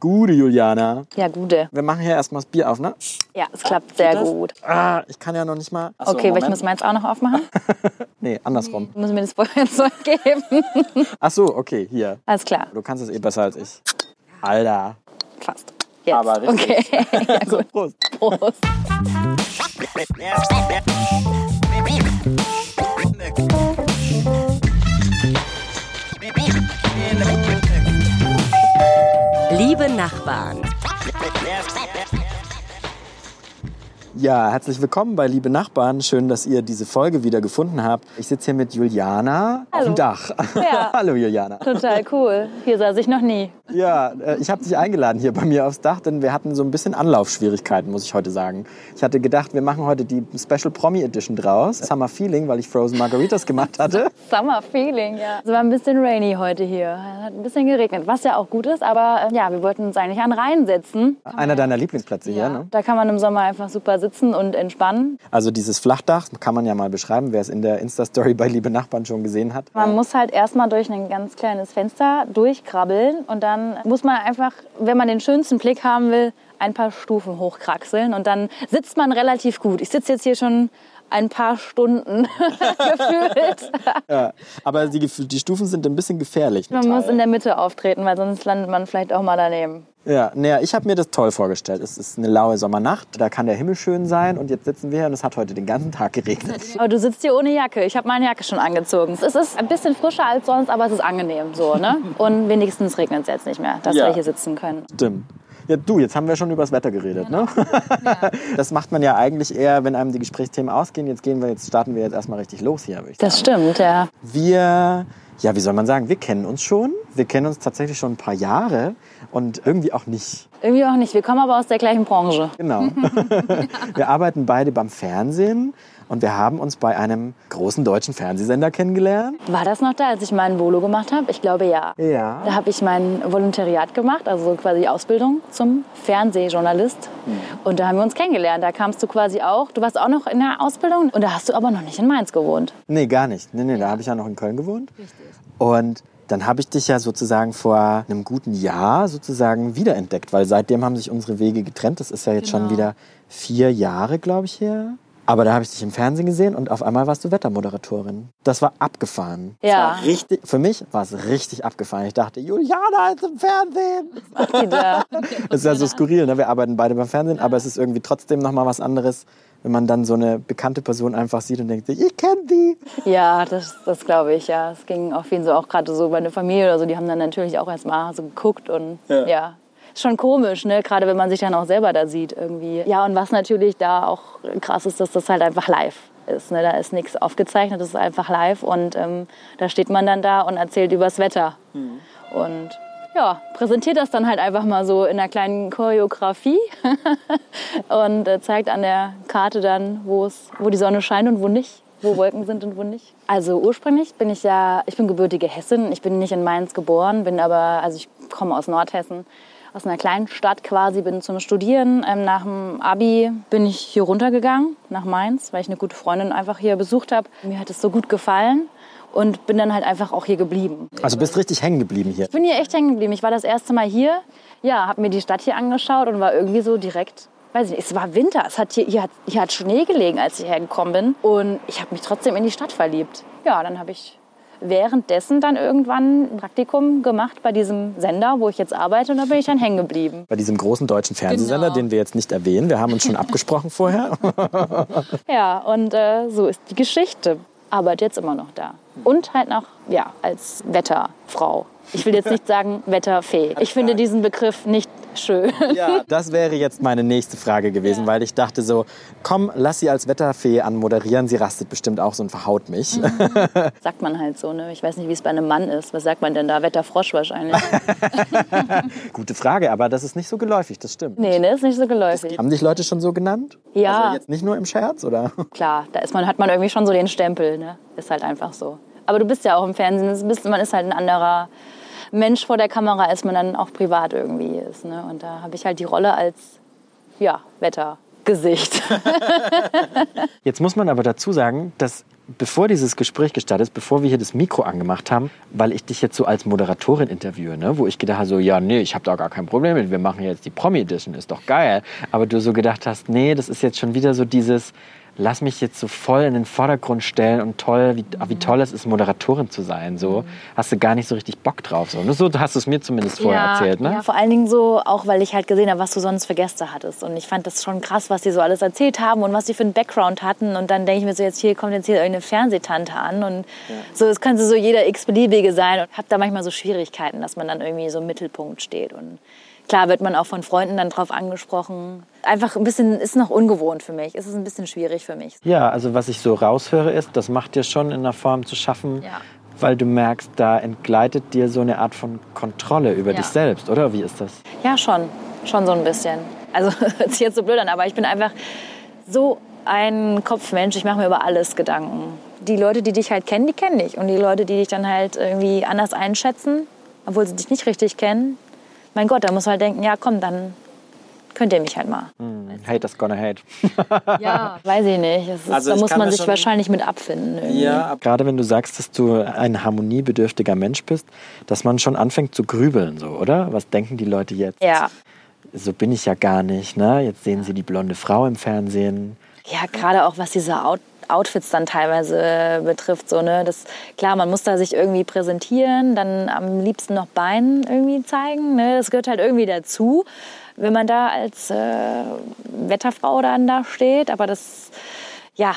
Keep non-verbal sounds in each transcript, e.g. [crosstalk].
Gute, Juliana. Ja, gute. Wir machen hier erstmal das Bier auf, ne? Ja, es klappt sehr das? gut. Ah, ich kann ja noch nicht mal. Achso, Okay, weil ich muss meins auch noch aufmachen. [laughs] Nee, andersrum. Du musst mir das Feuerzeug [laughs] geben. Ach so, okay, hier. Alles klar, Du kannst es eh besser als ich. Alter. fast. Jetzt. Aber richtig. Okay, [laughs] ja, gut. Prost. Prost. Liebe Nachbarn, Ja, herzlich willkommen bei Liebe Nachbarn. Schön, dass ihr diese Folge wieder gefunden habt. Ich sitze hier mit Juliana auf Hallo. dem Dach. Ja. [laughs] Hallo, Juliana. Total cool. Hier saß ich noch nie. Ja, äh, ich habe dich eingeladen hier bei mir aufs Dach, denn wir hatten so ein bisschen Anlaufschwierigkeiten, muss ich heute sagen. Ich hatte gedacht, wir machen heute die Special Promi Edition draus. Summer Feeling, weil ich Frozen Margaritas gemacht hatte. [laughs] Summer Feeling, ja. Es war ein bisschen rainy heute hier. Es hat ein bisschen geregnet, was ja auch gut ist. Aber äh, ja, wir wollten uns eigentlich an den Rhein setzen. Einer deiner Lieblingsplätze hier, ne? Da kann man im Sommer einfach super sitzen und entspannen. Also dieses Flachdach kann man ja mal beschreiben, wer es in der Insta-Story bei Liebe Nachbarn schon gesehen hat. Man muss halt erstmal durch ein ganz kleines Fenster durchkrabbeln und dann muss man einfach, wenn man den schönsten Blick haben will, ein paar Stufen hochkraxeln und dann sitzt man relativ gut. Ich sitze jetzt hier schon ein paar Stunden [laughs] gefühlt. Ja, aber die, die Stufen sind ein bisschen gefährlich. Man muss in der Mitte auftreten, weil sonst landet man vielleicht auch mal daneben. Ja, naja, ich habe mir das toll vorgestellt. Es ist eine laue Sommernacht, da kann der Himmel schön sein und jetzt sitzen wir hier und es hat heute den ganzen Tag geregnet. Aber du sitzt hier ohne Jacke. Ich habe meine Jacke schon angezogen. Es ist ein bisschen frischer als sonst, aber es ist angenehm so, ne? [laughs] Und wenigstens regnet es jetzt nicht mehr, dass Ja. wir hier sitzen können. Stimmt. Ja, du, jetzt haben wir schon über das Wetter geredet, ne? [laughs] Das macht man ja eigentlich eher, wenn einem die Gesprächsthemen ausgehen. Jetzt gehen wir, jetzt starten wir jetzt erstmal richtig los hier, würde ich sagen. Das stimmt, ja. Wir, ja, wie soll man sagen, wir kennen uns schon. Wir kennen uns tatsächlich schon ein paar Jahre und irgendwie auch nicht. Irgendwie auch nicht. Wir kommen aber aus der gleichen Branche. Genau. [laughs] wir arbeiten beide beim Fernsehen und wir haben uns bei einem großen deutschen Fernsehsender kennengelernt. War das noch da, als ich meinen Volo gemacht habe? Ich glaube ja. Ja. Da habe ich mein Volontariat gemacht, also quasi Ausbildung zum Fernsehjournalist. Und da haben wir uns kennengelernt. Da kamst du quasi auch. Du warst auch noch in der Ausbildung und da hast du aber noch nicht in Mainz gewohnt. Nee, gar nicht. Nee, nee, da habe ich ja noch in Köln gewohnt. Und dann habe ich dich ja sozusagen vor einem guten Jahr sozusagen wiederentdeckt, weil seitdem haben sich unsere Wege getrennt. Das ist ja jetzt schon Genau. wieder vier Jahre, glaube ich, her. Aber da habe ich dich im Fernsehen gesehen und auf einmal warst du Wettermoderatorin. Das war abgefahren. Ja. War richtig, für mich war es richtig abgefahren. Ich dachte, Juliana ist im Fernsehen. Die da. [laughs] Das ist ja so skurril, ne? Wir arbeiten beide beim Fernsehen, aber es ist irgendwie trotzdem noch mal was anderes, wenn man dann so eine bekannte Person einfach sieht und denkt, sich, ich kenne die. Ja, das, das glaube ich, ja. Es ging auch vielen so, auch gerade so bei der Familie oder so, die haben dann natürlich auch erstmal so geguckt und ja. Ist schon komisch, ne? Gerade wenn man sich dann auch selber da sieht irgendwie. Ja, und was natürlich da auch krass ist, dass das halt einfach live ist. Ne? Da ist nichts aufgezeichnet, das ist einfach live und ähm, da steht man dann da und erzählt übers Wetter. Und ja, präsentiert das dann halt einfach mal so in einer kleinen Choreografie [laughs] und äh, zeigt an der Karte dann, wo die Sonne scheint und wo nicht, wo Wolken sind und wo nicht. Also ursprünglich bin ich ja, ich bin gebürtige Hessin. Ich bin nicht in Mainz geboren, bin aber, also ich komme aus Nordhessen, aus einer kleinen Stadt quasi, bin zum Studieren. Ähm, nach dem Abi bin ich hier runtergegangen nach Mainz, weil ich eine gute Freundin einfach hier besucht habe. Mir hat es so gut gefallen und bin dann halt einfach auch hier geblieben. Also bist richtig hängen geblieben hier. Ich bin hier echt hängen geblieben. Ich war das erste Mal hier, ja, habe mir die Stadt hier angeschaut und war irgendwie so direkt, weiß ich nicht, es war Winter. Es hat hier, hier, hat, hier hat Schnee gelegen, als ich hergekommen bin. Und ich habe mich trotzdem in die Stadt verliebt. Ja, dann habe ich währenddessen dann irgendwann ein Praktikum gemacht bei diesem Sender, wo ich jetzt arbeite. Und da bin ich dann hängen geblieben. Bei diesem großen deutschen Fernsehsender, Genau. den wir jetzt nicht erwähnen. Wir haben uns schon abgesprochen vorher. [laughs] Ja, und äh, so ist die Geschichte. Arbeite jetzt immer noch da. Und halt noch, ja, als Wetterfrau. Ich will jetzt nicht sagen Wetterfee. Ich finde diesen Begriff nicht schön. Ja, das wäre jetzt meine nächste Frage gewesen, weil ich dachte so, komm, lass sie als Wetterfee anmoderieren. Sie rastet bestimmt auch so und verhaut mich. [laughs] Sagt man halt so, ne? Ich weiß nicht, wie es bei einem Mann ist. Was sagt man denn da? Wetterfrosch wahrscheinlich. [laughs] Gute Frage, aber das ist nicht so geläufig, das stimmt. Nee, ne? Ist nicht so geläufig. Haben dich Leute schon so genannt? Ja. Also jetzt nicht nur im Scherz, oder? [laughs] Klar, da ist man, hat man irgendwie schon so den Stempel, ne? Ist halt einfach so. Aber du bist ja auch im Fernsehen. Bist, man ist halt ein anderer Mensch vor der Kamera, als man dann auch privat irgendwie ist. Ne? Und da habe ich halt die Rolle als, ja, Wettergesicht. [laughs] Jetzt muss man aber dazu sagen, dass bevor dieses Gespräch gestartet ist, bevor wir hier das Mikro angemacht haben, weil ich dich jetzt so als Moderatorin interviewe, ne? wo ich gedacht habe, so, ja, nee, ich habe da gar kein Problem mit, wir machen jetzt die Promi-Edition, ist doch geil. Aber du so gedacht hast, nee, das ist jetzt schon wieder so dieses, lass mich jetzt so voll in den Vordergrund stellen und toll, wie, wie toll es ist, Moderatorin zu sein. So hast du gar nicht so richtig Bock drauf. So, so hast du es mir zumindest vorher ja, erzählt, ne? Ja, vor allen Dingen so, auch weil ich halt gesehen habe, was du sonst für Gäste hattest. Und ich fand das schon krass, was die so alles erzählt haben und was die für einen Background hatten. Und dann denke ich mir so, jetzt hier kommt jetzt hier irgendeine Fernsehtante an. Und so, es könnte so jeder x-beliebige sein. Und habe da manchmal so Schwierigkeiten, dass man dann irgendwie so im Mittelpunkt steht. Und klar wird man auch von Freunden dann drauf angesprochen. Einfach ein bisschen, ist noch ungewohnt für mich. Es ist ein bisschen schwierig für mich. Ja, also was ich so raushöre ist, das macht dir schon in einer Form zu schaffen, Ja. weil du merkst, da entgleitet dir so eine Art von Kontrolle über Ja. dich selbst, oder? Wie ist das? Ja, schon. Schon so ein bisschen. Also [laughs] hört sich jetzt so blöd an, aber ich bin einfach so ein Kopfmensch. Ich mache mir über alles Gedanken. Die Leute, die dich halt kennen, die kennen dich. Und die Leute, die dich dann halt irgendwie anders einschätzen, obwohl sie dich nicht richtig kennen, mein Gott, da muss man halt denken, ja komm, dann könnt ihr mich halt mal. Hate is gonna hate. [laughs] Ja. Weiß ich nicht. Es ist, Also da muss man sich wahrscheinlich mit abfinden. Irgendwie. Gerade wenn du sagst, dass du ein harmoniebedürftiger Mensch bist, dass man schon anfängt zu grübeln, so, oder? Was denken die Leute jetzt? Ja. So bin ich ja gar nicht, ne? Jetzt sehen sie die blonde Frau im Fernsehen. Ja, gerade auch was diese Out Outfits dann teilweise äh, betrifft. So, ne? das, klar, man muss da sich irgendwie präsentieren, dann am liebsten noch Beinen irgendwie zeigen. Ne? Das gehört halt irgendwie dazu, wenn man da als äh, Wetterfrau dann da steht. Aber das, ja,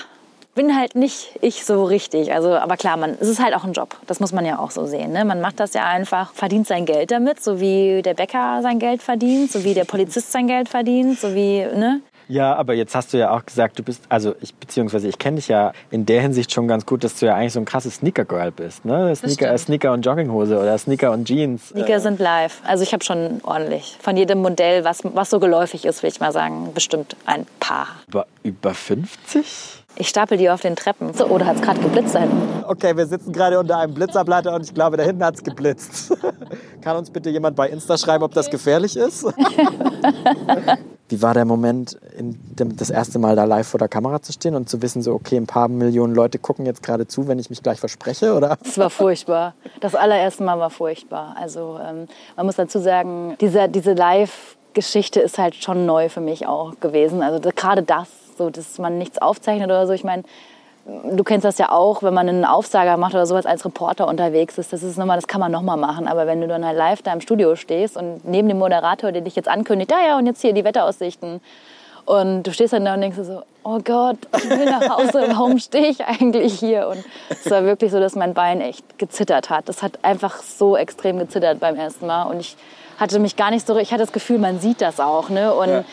bin halt nicht ich so richtig. Also, aber klar, man, es ist halt auch ein Job. Das muss man ja auch so sehen. Ne? Man macht das ja einfach, verdient sein Geld damit, so wie der Bäcker sein Geld verdient, so wie der Polizist sein Geld verdient, so wie, ne? Ja, aber jetzt hast du ja auch gesagt, du bist, also ich, beziehungsweise ich kenne dich ja in der Hinsicht schon ganz gut, dass du ja eigentlich so ein krasses Sneaker-Girl bist, ne? Sneaker. Sneaker und Jogginghose oder Sneaker und Jeans. Sneaker sind live. Also ich habe schon ordentlich. Von jedem Modell, was, was so geläufig ist, will ich mal sagen, bestimmt ein paar. Über, über 50? Ich stapel die auf den Treppen. So, oder hat es gerade geblitzt da hinten? Okay, wir sitzen gerade unter einem Blitzableiter und ich glaube, da hinten hat es geblitzt. [laughs] Kann uns bitte jemand bei Insta schreiben, ob das gefährlich ist? [laughs] Wie war der Moment, dem, das erste Mal da live vor der Kamera zu stehen und zu wissen, so, okay, ein paar Millionen Leute gucken jetzt gerade zu, wenn ich mich gleich verspreche, oder? Das war furchtbar. Das allererste Mal war furchtbar. Also ähm, man muss dazu sagen, diese, diese Live-Geschichte ist halt schon neu für mich auch gewesen. Also gerade das, so, dass man nichts aufzeichnet oder so. Ich meine, du kennst das ja auch, wenn man einen Aufsager macht oder sowas als Reporter unterwegs ist. Das ist nochmal, das kann man nochmal machen. Aber wenn du dann halt live da im Studio stehst und neben dem Moderator, der dich jetzt ankündigt, ja, ja, und jetzt hier die Wetteraussichten. Und du stehst dann da und denkst so, oh Gott, ich will nach Hause, [laughs] warum stehe ich eigentlich hier? Und es war wirklich so, dass mein Bein echt gezittert hat. Das hat einfach so extrem gezittert beim ersten Mal. Und ich hatte mich gar nicht so, ich hatte das Gefühl, man sieht das auch. Ne? Und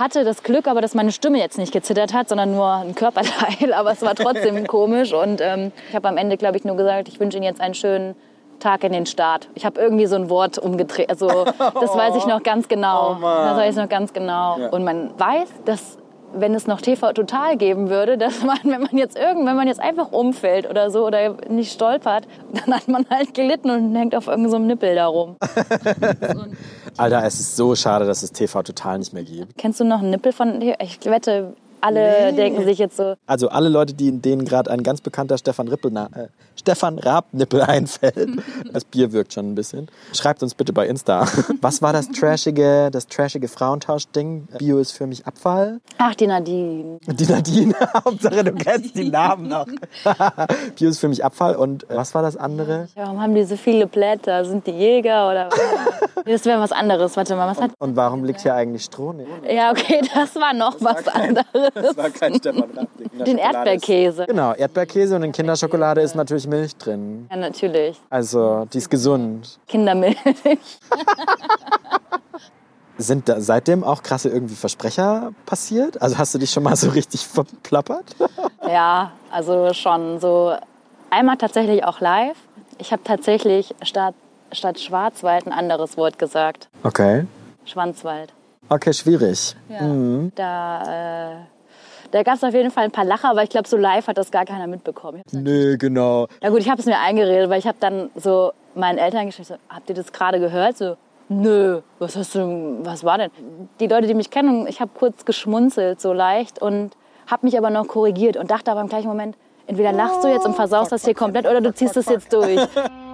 hatte das Glück, aber dass meine Stimme jetzt nicht gezittert hat, sondern nur ein Körperteil. [laughs] Aber es war trotzdem [laughs] komisch. Und ähm, ich habe am Ende, glaube ich, nur gesagt, ich wünsche Ihnen jetzt einen schönen Tag in den Start. Ich habe irgendwie so ein Wort umgedreht. Also das weiß ich noch ganz genau. das weiß ich noch ganz genau. Und man weiß, dass wenn es noch TV Total geben würde, dass man, wenn man jetzt irgend, wenn man jetzt einfach umfällt oder so oder nicht stolpert, dann hat man halt gelitten und hängt auf irgendeinem so einem Nippel da rum. [laughs] Alter, es ist so schade, dass es TV total nicht mehr gibt. Kennst du noch einen Nippel von Ich wette, alle denken sich jetzt so, Also alle Leute, die, denen gerade ein ganz bekannter Stefan Rippel, äh, Stefan Raab-Nippel [laughs] einfällt. [laughs] Das Bier wirkt schon ein bisschen. Schreibt uns bitte bei Insta. [laughs] Was war das trashige, das trashige Frauentausch-Ding? Bio ist für mich Abfall. ach, die Nadine. Die Nadine, Hauptsache du kennst die Namen noch. Bio ist für mich Abfall. Und äh, was war das andere? Warum haben die so viele Blätter? Sind die Jäger oder Nee, Das wäre was anderes. Warte mal, was hat. Und warum liegt hier eigentlich Stroh? Nee, Ja, okay, das war noch was anderes. [laughs] das war kein Stefan Raab-Ding. Den Erdbeerkäse. Genau, Erdbeerkäse und in Kinderschokolade ist natürlich Milch drin. Ja, natürlich. Also, die ist gesund. Kindermilch. [laughs] Sind da seitdem auch krasse irgendwie Versprecher passiert? Also hast du dich schon mal so richtig verplappert? [laughs] Ja, also schon so. Einmal tatsächlich auch live. Ich habe tatsächlich statt, statt Schwarzwald ein anderes Wort gesagt. Okay. Schwanzwald. Okay, schwierig. Ja. Da, äh, da gab es auf jeden Fall ein paar Lacher, aber ich glaube, so live hat das gar keiner mitbekommen. Nö, genau. Na gut, ich habe es mir eingeredet, weil ich habe dann so meinen Eltern geschrieben, so, habt ihr das gerade gehört? So, nö, was hast du, was war denn? Die Leute, die mich kennen, ich habe kurz geschmunzelt, so leicht und habe mich aber noch korrigiert und dachte aber im gleichen Moment, Entweder lachst du jetzt und versaust das hier komplett oder du ziehst es jetzt durch. [laughs]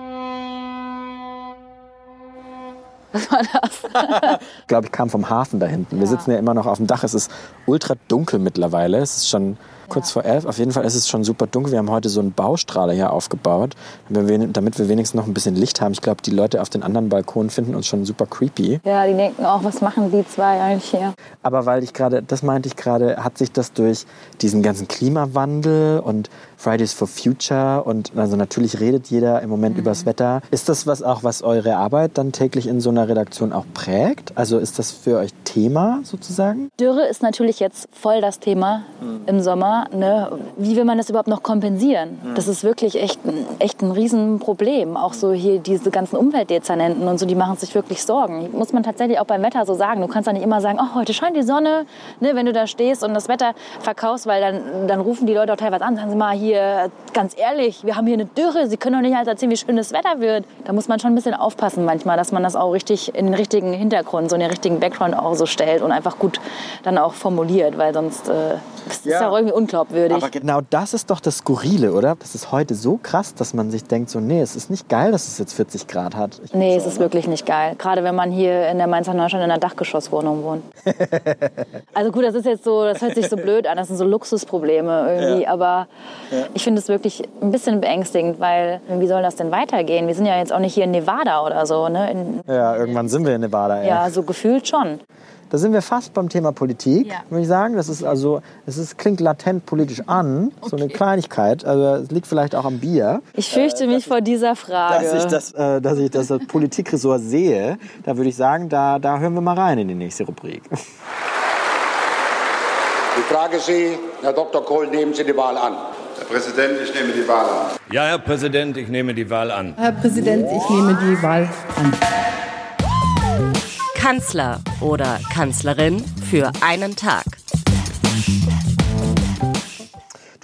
Was war das? [laughs] Ich glaube, ich kam vom Hafen da hinten. Wir sitzen ja immer noch auf dem Dach. Es ist ultra dunkel mittlerweile. Es ist schon kurz vor elf. Auf jeden Fall ist es schon super dunkel. Wir haben heute so einen Baustrahler hier aufgebaut, damit wir wenigstens noch ein bisschen Licht haben. Ich glaube, die Leute auf den anderen Balkonen finden uns schon super creepy. Ja, die denken auch, was machen die zwei eigentlich hier? Aber weil ich gerade, das meinte ich gerade, hat sich das durch diesen ganzen Klimawandel und Fridays for Future und also natürlich redet jeder im Moment mhm. übers Wetter. Ist das was auch, was eure Arbeit dann täglich in so einer Redaktion auch prägt? Also ist das für euch Thema sozusagen? Dürre ist natürlich jetzt voll das Thema mhm. im Sommer. Ne? Wie will man das überhaupt noch kompensieren? Mhm. Das ist wirklich echt, echt ein Riesenproblem. Auch so hier diese ganzen Umweltdezernenten und so, die machen sich wirklich Sorgen. Muss man tatsächlich auch beim Wetter so sagen. Du kannst ja nicht immer sagen, oh, heute scheint die Sonne. Ne? Wenn du da stehst und das Wetter verkaufst, weil dann, dann rufen die Leute auch teilweise an, sagen sie mal, hier ganz ehrlich, wir haben hier eine Dürre. Sie können doch nicht halt erzählen, wie schön das Wetter wird. Da muss man schon ein bisschen aufpassen manchmal, dass man das auch richtig in den richtigen Hintergrund, so in den richtigen Background auch so stellt und einfach gut dann auch formuliert, weil sonst äh, ist ja. ja auch irgendwie unglaubwürdig. Aber genau das ist doch das Skurrile, oder? Das ist heute so krass, dass man sich denkt, so, nee, es ist nicht geil, dass es jetzt 40 Grad hat. Ich nee, es ist wirklich nicht geil. Gerade wenn man hier in der Mainzer Neustadt in einer Dachgeschosswohnung wohnt. [laughs] also gut, das ist jetzt so, das hört sich so blöd an, das sind so Luxusprobleme irgendwie, ja. aber ja. ich finde es wirklich ein bisschen beängstigend, weil wie soll das denn weitergehen? Wir sind ja jetzt auch nicht hier in Nevada oder so. Ne? In, ja, irgendwann sind wir in Nevada. Ey. Ja, so gefühlt schon. Da sind wir fast beim Thema Politik, ja. würde ich sagen. Das ist also, es ist, klingt latent politisch an, okay. so eine Kleinigkeit. Also es liegt vielleicht auch am Bier. Ich fürchte äh, mich ich, vor dieser Frage. Dass ich das, äh, dass ich das Politikressort sehe, da würde ich sagen, da, da hören wir mal rein in die nächste Rubrik. Ich frage Sie, Herr Dr. Kohl, nehmen Sie die Wahl an. Herr Präsident, ich nehme die Wahl an. Ja, Herr Präsident, ich nehme die Wahl an. Herr Präsident, ich nehme die Wahl an. Kanzler oder Kanzlerin für einen Tag.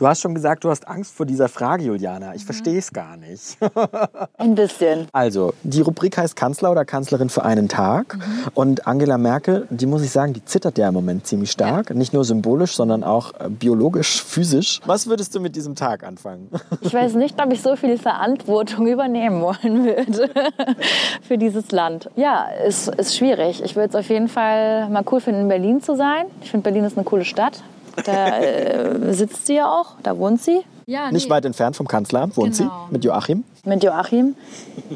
Du hast schon gesagt, du hast Angst vor dieser Frage, Juliana. Ich mhm. verstehe es gar nicht. [laughs] Ein bisschen. Also, die Rubrik heißt Kanzler oder Kanzlerin für einen Tag. Mhm. Und Angela Merkel, die muss ich sagen, die zittert ja im Moment ziemlich stark. Ja. Nicht nur symbolisch, sondern auch äh, biologisch, [laughs] physisch. Was würdest du mit diesem Tag anfangen? Ich weiß nicht, ob ich so viel Verantwortung übernehmen wollen würde [laughs] für dieses Land. Ja, es ist, ist schwierig. Ich würde es auf jeden Fall mal cool finden, in Berlin zu sein. Ich finde, Berlin ist eine coole Stadt. Da äh, sitzt sie ja auch, da wohnt sie. Ja, Nicht weit entfernt vom Kanzleramt wohnt genau. sie mit Joachim. Mit Joachim.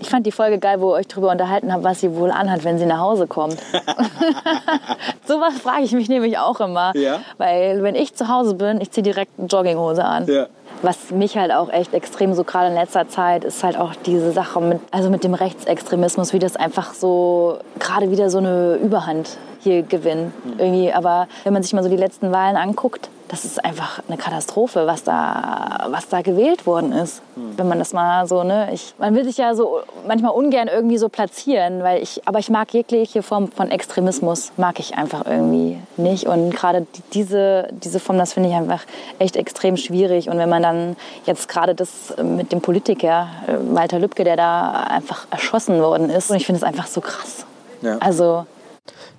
Ich fand die Folge geil, wo ihr euch darüber unterhalten habt, was sie wohl anhat, wenn sie nach Hause kommt. [laughs] Sowas frage ich mich nämlich auch immer. Ja. Weil wenn ich zu Hause bin, ich ziehe direkt eine Jogginghose an. Ja. Was mich halt auch echt extrem so gerade in letzter Zeit ist halt auch diese Sache mit, also mit dem Rechtsextremismus, wie das einfach so gerade wieder so eine Überhand hier gewinnen. Irgendwie. Aber wenn man sich mal so die letzten Wahlen anguckt, das ist einfach eine Katastrophe, was da, was da gewählt worden ist. Mhm. Wenn man das mal so, ne, ich, man will sich ja so manchmal ungern irgendwie so platzieren, weil ich, aber ich mag jegliche Form von Extremismus, mag ich einfach irgendwie nicht. Und gerade diese, diese Form, das finde ich einfach echt extrem schwierig. Und wenn man dann jetzt gerade das mit dem Politiker, äh, Walter Lübcke, der da einfach erschossen worden ist, und ich finde es einfach so krass. Ja. Also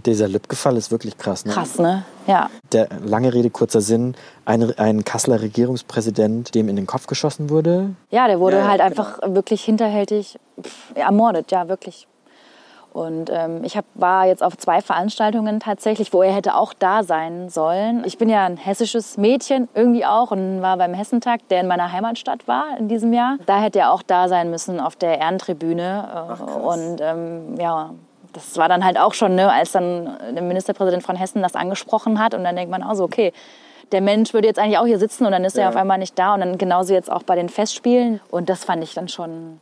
dieser Lübcke-Fall ist wirklich krass. Ne? Krass, ne? Ja. Der lange Rede, kurzer Sinn. Ein, ein Kasseler Regierungspräsident, dem in den Kopf geschossen wurde. Ja, der wurde ja, halt genau. einfach wirklich hinterhältig pff, ermordet, ja, wirklich. Und ähm, ich hab, war jetzt auf zwei Veranstaltungen tatsächlich, wo er hätte auch da sein sollen. Ich bin ja ein hessisches Mädchen irgendwie auch und war beim Hessentag, der in meiner Heimatstadt war in diesem Jahr. Da hätte er auch da sein müssen auf der Ehrentribüne. Ach, und ähm, ja, das war dann halt auch schon, ne, als dann der Ministerpräsident von Hessen das angesprochen hat. Und dann denkt man auch so, okay, der Mensch würde jetzt eigentlich auch hier sitzen und dann ist ja. er auf einmal nicht da. Und dann genauso jetzt auch bei den Festspielen. Und das fand ich dann schon,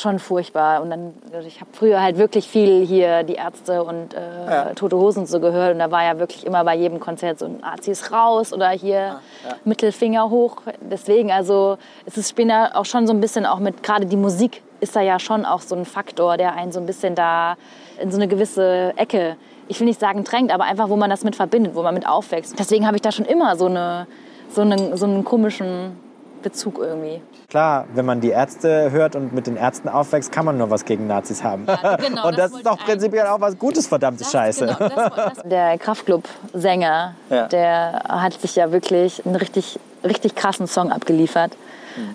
schon furchtbar. Und dann, also ich habe früher halt wirklich viel hier die Ärzte und äh, ja. Tote Hosen so gehört. Und da war ja wirklich immer bei jedem Konzert so ein Azis raus oder hier ja. Ja. Mittelfinger hoch. Deswegen, also es ist später auch schon so ein bisschen auch mit, gerade die Musik ist da ja schon auch so ein Faktor, der einen so ein bisschen da in so eine gewisse Ecke, ich will nicht sagen drängt, aber einfach, wo man das mit verbindet, wo man mit aufwächst. Deswegen habe ich da schon immer so, eine, so, eine, so einen komischen Bezug irgendwie. Klar, wenn man die Ärzte hört und mit den Ärzten aufwächst, kann man nur was gegen Nazis haben. Ja, genau, [laughs] und das, das ist doch prinzipiell auch was Gutes, verdammte das, Scheiße. Genau, das, der Kraftclub-Sänger, ja. der hat sich ja wirklich ein richtig richtig krassen Song abgeliefert.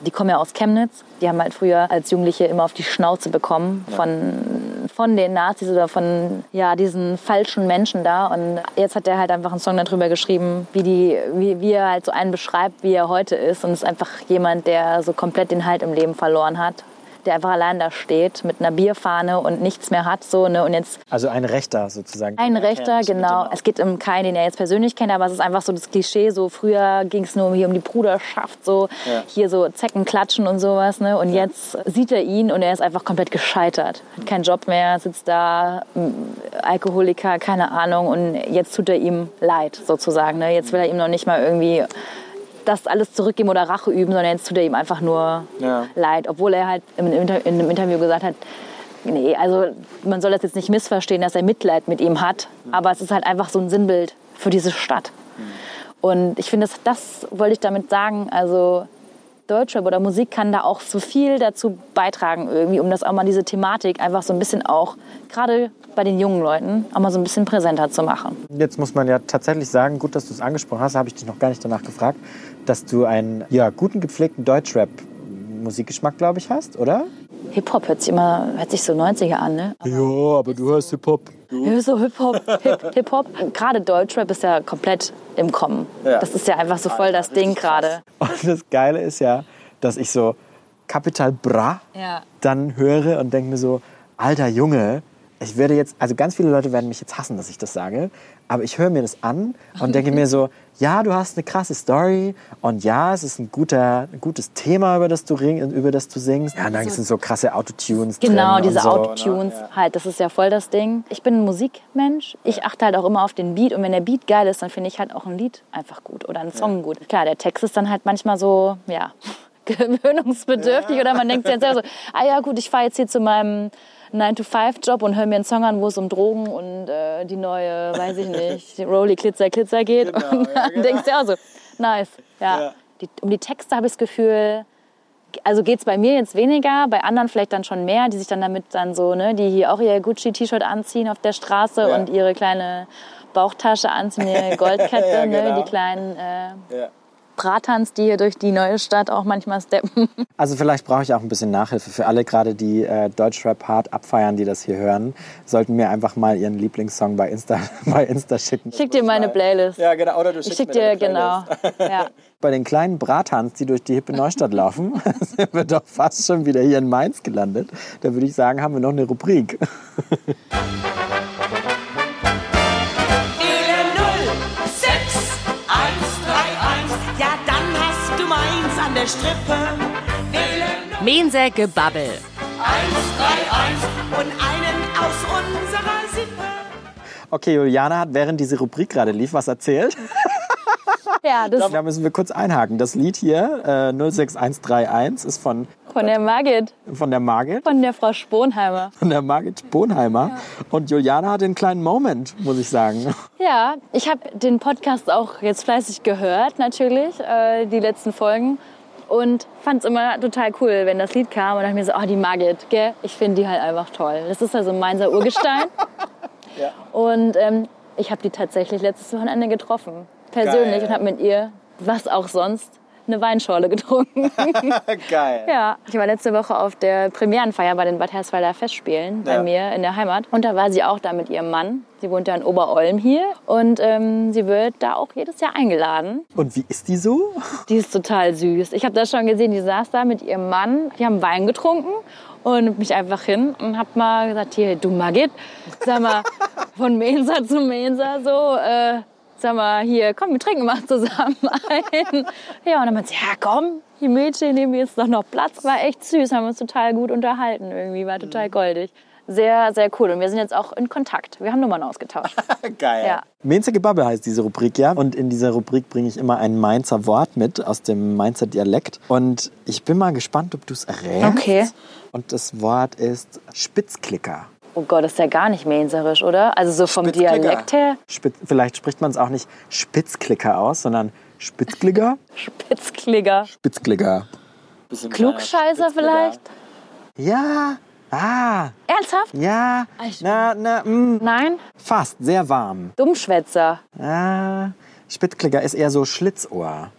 Die kommen ja aus Chemnitz. Die haben halt früher als Jugendliche immer auf die Schnauze bekommen von, von den Nazis oder von ja, diesen falschen Menschen da. Und jetzt hat er halt einfach einen Song darüber geschrieben, wie, die, wie, wie er halt so einen beschreibt, wie er heute ist. Und ist einfach jemand, der so komplett den Halt im Leben verloren hat. Der einfach allein da steht mit einer Bierfahne und nichts mehr hat. So, ne? Und jetzt Also ein Rechter sozusagen. ein Rechter, genau. Es geht um keinen, den er jetzt persönlich kennt, aber es ist einfach so das Klischee. So früher ging es nur hier um die Bruderschaft, so hier so Zecken klatschen und sowas. Ne? Und jetzt sieht er ihn und er ist einfach komplett gescheitert. Hat keinen Job mehr, sitzt da, Alkoholiker, keine Ahnung. Und jetzt tut er ihm leid, sozusagen. Ne? Jetzt will er ihm noch nicht mal irgendwie das alles zurückgeben oder Rache üben, sondern jetzt tut er ihm einfach nur Ja. leid. Obwohl er halt in einem Interview gesagt hat, nee, also man soll das jetzt nicht missverstehen, dass er Mitleid mit ihm hat, aber es ist halt einfach so ein Sinnbild für diese Stadt. Und ich finde, das, das wollte ich damit sagen, also Deutschrap oder Musik kann da auch so viel dazu beitragen irgendwie, um das auch mal diese Thematik einfach so ein bisschen auch, gerade bei den jungen Leuten, auch mal so ein bisschen präsenter zu machen. Jetzt muss man ja tatsächlich sagen, gut, dass du es angesprochen hast, habe ich dich noch gar nicht danach gefragt, dass du einen ja, guten, gepflegten Deutschrap-Musikgeschmack, glaube ich, hast, oder? Hip-Hop hört sich immer, hört sich so 90er an, ne? Ja, aber du hörst Hip-Hop. Ja, so Hip-Hop. Hip- [laughs] Hip-Hop. gerade Deutschrap ist ja komplett im Kommen. Ja. Das ist ja einfach so voll das Ding gerade. Und das Geile ist ja, dass ich so Capital Bra Ja. dann höre und denke mir so, alter Junge, ich werde jetzt, also ganz viele Leute werden mich jetzt hassen, dass ich das sage, aber ich höre mir das an und denke mir so, ja, du hast eine krasse Story und ja, es ist ein, guter, ein gutes Thema, über das du, ring, über das du singst. Ja, und dann sind so krasse Autotunes Genau, drin diese so, Autotunes Ne? halt, das ist ja voll das Ding. Ich bin ein Musikmensch. Ich achte halt auch immer auf den Beat und wenn der Beat geil ist, dann finde ich halt auch ein Lied einfach gut oder einen Song gut. Klar, der Text ist dann halt manchmal so, ja, [laughs] gewöhnungsbedürftig oder man denkt sich jetzt selber so, ah ja gut, ich fahre jetzt hier zu meinem 9-to-5-Job und höre mir einen Song an, wo es um Drogen und äh, die neue, weiß ich nicht, Rolli Glitzer Glitzer geht. Und dann denkst du auch so, nice, ja. Die, um die Texte habe ich das Gefühl, also geht es bei mir jetzt weniger, bei anderen vielleicht dann schon mehr, die sich dann damit dann so, ne, die hier auch ihr Gucci-T-Shirt anziehen auf der Straße und ihre kleine Bauchtasche anziehen, ihre [laughs] Goldkette, Ja, ne, genau. die kleinen äh, Bratans, die hier durch die neue Stadt auch manchmal steppen. [laughs] Also vielleicht brauche ich auch ein bisschen Nachhilfe für alle, gerade die äh, Deutschrap hart abfeiern, die das hier hören, sollten mir einfach mal ihren Lieblingssong bei Insta, [laughs] bei Insta schicken. Ich schick dir meine Playlist. Ja, genau. Oder du Ich schickst schick mir dir, genau. Ja. [laughs] Bei den kleinen Brathans, die durch die hippe Neustadt laufen, sind wir doch fast schon wieder hier in Mainz gelandet. Da würde ich sagen, haben wir noch eine Rubrik. Strippe. Wähle Mense Gebabbel. 0131 und einen aus unserer Sippe. Okay, Juliana hat, während diese Rubrik gerade lief, was erzählt. [laughs] ja, das Da müssen wir kurz einhaken. Das Lied hier, äh, 06131, ist von, von der Margit, von der Margit. von der Frau Sponheimer. von der Margit Bonheimer. Und Juliana hat einen kleinen Moment, muss ich sagen. [laughs] Ja, ich habe den Podcast auch jetzt fleißig gehört, natürlich, äh, die letzten Folgen. Und fand es immer total cool, wenn das Lied kam. Und dachte mir so, oh, die Margit, gell? Ich finde die halt einfach toll. Das ist also Mainzer Urgestein. [laughs] Und ähm, ich habe die tatsächlich letztes Wochenende getroffen. Persönlich. Geil. Und habe mit ihr, was auch sonst, eine Weinschorle getrunken. [laughs] Geil. Ja, ich war letzte Woche auf der Premierenfeier bei den Bad Hersfelder Festspielen bei Ja. mir in der Heimat. Und da war sie auch da mit ihrem Mann. Sie wohnt ja in Oberolm hier. Und ähm, sie wird da auch jedes Jahr eingeladen. Und wie ist die so? Die ist total süß. Ich habe das schon gesehen, die saß da mit ihrem Mann. Die haben Wein getrunken und mich einfach hin und hab mal gesagt, hier, du Margit, sag mal, [laughs] von Mensa zu Mensa so, äh, sag mal, hier, komm, wir trinken mal [laughs] zusammen ein. Ja, und dann meinte sie, ja komm, die Mädchen, nehmen wir jetzt doch noch Platz. War echt süß, haben uns total gut unterhalten irgendwie, war total goldig. Sehr, sehr cool. Und wir sind jetzt auch in Kontakt. Wir haben Nummern ausgetauscht. [laughs] Geil. Ja. Mainzer Gebabbel heißt diese Rubrik, ja. Und in dieser Rubrik bringe ich immer ein Mainzer Wort mit aus dem Mainzer Dialekt. Und ich bin mal gespannt, ob du es errätst. Okay. Und das Wort ist Spitzklicker. Oh Gott, das ist ja gar nicht menserisch, oder? Also so vom. Dialekt her. Spitz, vielleicht spricht man es auch nicht Spitzklicker aus, sondern Spitzklicker. [laughs] Spitzklicker. Spitzklicker. Klugscheißer vielleicht? Ja. Ah. Ernsthaft? Ja. Na, na, mm, Nein? fast. Sehr warm. Dummschwätzer. Ah. Spitzklicker ist eher so Schlitzohr.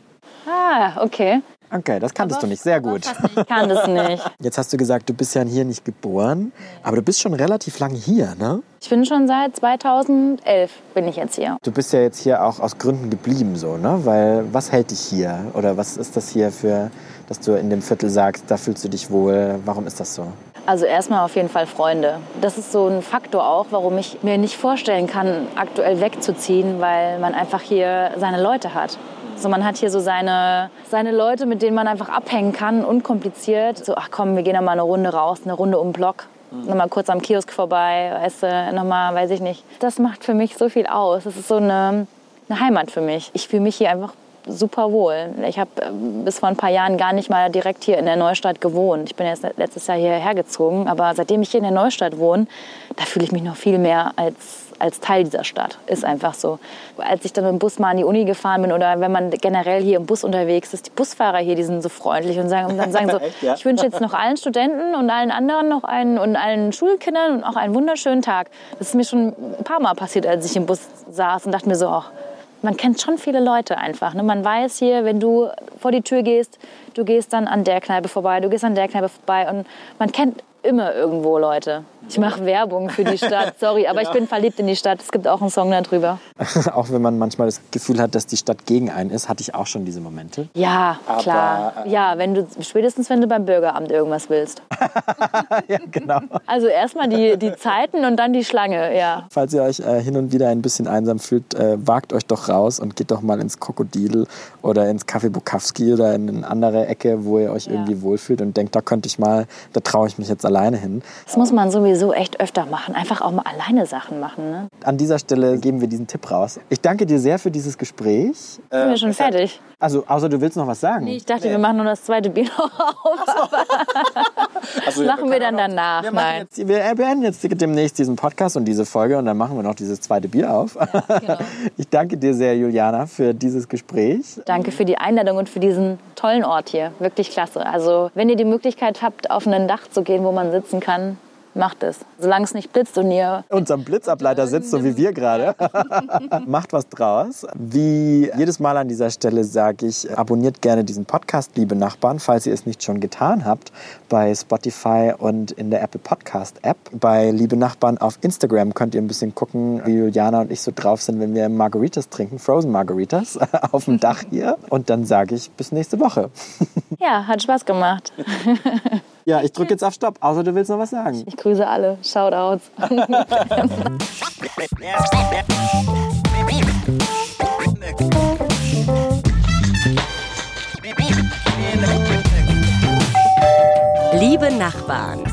Ah, okay. Okay, das kanntest du nicht. Sehr gut. Ich kann das nicht. [laughs] Jetzt hast du gesagt, du bist ja hier nicht geboren, aber du bist schon relativ lange hier, ne? Ich bin schon seit 2011 bin ich jetzt hier. Du bist ja jetzt hier auch aus Gründen geblieben, so, ne? Weil was hält dich hier? Oder was ist das hier für, dass du in dem Viertel sagst, da fühlst du dich wohl? Warum ist das so? Also erstmal auf jeden Fall Freunde. Das ist so ein Faktor auch, warum ich mir nicht vorstellen kann, aktuell wegzuziehen, weil man einfach hier seine Leute hat. So, man hat hier so seine, seine Leute, mit denen man einfach abhängen kann, unkompliziert. So, ach komm, wir gehen noch mal eine Runde raus, eine Runde um den Block. Noch mal kurz am Kiosk vorbei, weißt du, noch mal, weiß ich nicht. Das macht für mich so viel aus. Das ist so eine, eine Heimat für mich. Ich fühle mich hier einfach super wohl. Ich habe bis vor ein paar Jahren gar nicht mal direkt hier in der Neustadt gewohnt. Ich bin jetzt letztes Jahr hierher gezogen, aber seitdem ich hier in der Neustadt wohne, da fühle ich mich noch viel mehr als als Teil dieser Stadt. Ist einfach so. Als ich dann mit dem Bus mal an die Uni gefahren bin oder wenn man generell hier im Bus unterwegs ist, die Busfahrer hier, die sind so freundlich und, sagen, und dann sagen so, [laughs] Echt, ja? ich wünsche jetzt noch allen Studenten und allen anderen noch einen und allen Schulkindern und auch einen wunderschönen Tag. Das ist mir schon ein paar Mal passiert, als ich im Bus saß und dachte mir so, ach, man kennt schon viele Leute einfach. Ne? Man weiß hier, wenn du vor die Tür gehst, du gehst dann an der Kneipe vorbei, du gehst an der Kneipe vorbei und man kennt immer irgendwo Leute. Ich mache Werbung für die Stadt, [laughs] sorry, aber ich bin verliebt in die Stadt. Es gibt auch einen Song darüber. [laughs] auch wenn man manchmal das Gefühl hat, dass die Stadt gegen einen ist, hatte ich auch schon diese Momente. Ja, klar. Ja, wenn du spätestens wenn du beim Bürgeramt irgendwas willst. [laughs] ja, genau. Also erstmal die, die Zeiten und dann die Schlange, ja. Falls ihr euch äh, hin und wieder ein bisschen einsam fühlt, äh, wagt euch doch raus und geht doch mal ins Krokodil oder ins Café Bukowski oder in eine andere Ecke, wo ihr euch irgendwie wohlfühlt und denkt, da könnte ich mal, da traue ich mich jetzt alleine hin. Das muss man sowieso echt öfter machen. Einfach auch mal alleine Sachen machen. Ne? An dieser Stelle geben wir diesen Tipp raus. Ich danke dir sehr für dieses Gespräch. Sind wir schon fertig? Also, außer du willst noch was sagen. Ich dachte, wir machen nur das zweite Bier noch auf. [laughs] [laughs] Also, machen wir dann danach. Wir, Nein. jetzt, wir beenden jetzt demnächst diesen Podcast und diese Folge und dann machen wir noch dieses zweite Bier auf. genau. [laughs] Ich danke dir sehr, Juliana, für dieses Gespräch. Danke für die Einladung und für diesen tollen Ort hier. Wirklich klasse. Also, wenn ihr die Möglichkeit habt, auf ein Dach zu gehen, wo man sitzen kann, macht es. Solange es nicht blitzt und ihr unserem Blitzableiter sitzt, so wie wir gerade. [laughs] Macht was draus. Wie jedes Mal an dieser Stelle sage ich, abonniert gerne diesen Podcast, liebe Nachbarn, falls ihr es nicht schon getan habt, bei Spotify und in der Apple Podcast App. Bei Liebe Nachbarn auf Instagram könnt ihr ein bisschen gucken, wie Juliana und ich so drauf sind, wenn wir Margaritas trinken, Frozen Margaritas, [laughs] auf dem Dach hier. Und dann sage ich bis nächste Woche. Ja, hat Spaß gemacht. [laughs] Ja, ich drücke jetzt auf Stopp, außer du willst noch was sagen. Ich grüße alle. Shoutouts. Liebe Nachbarn.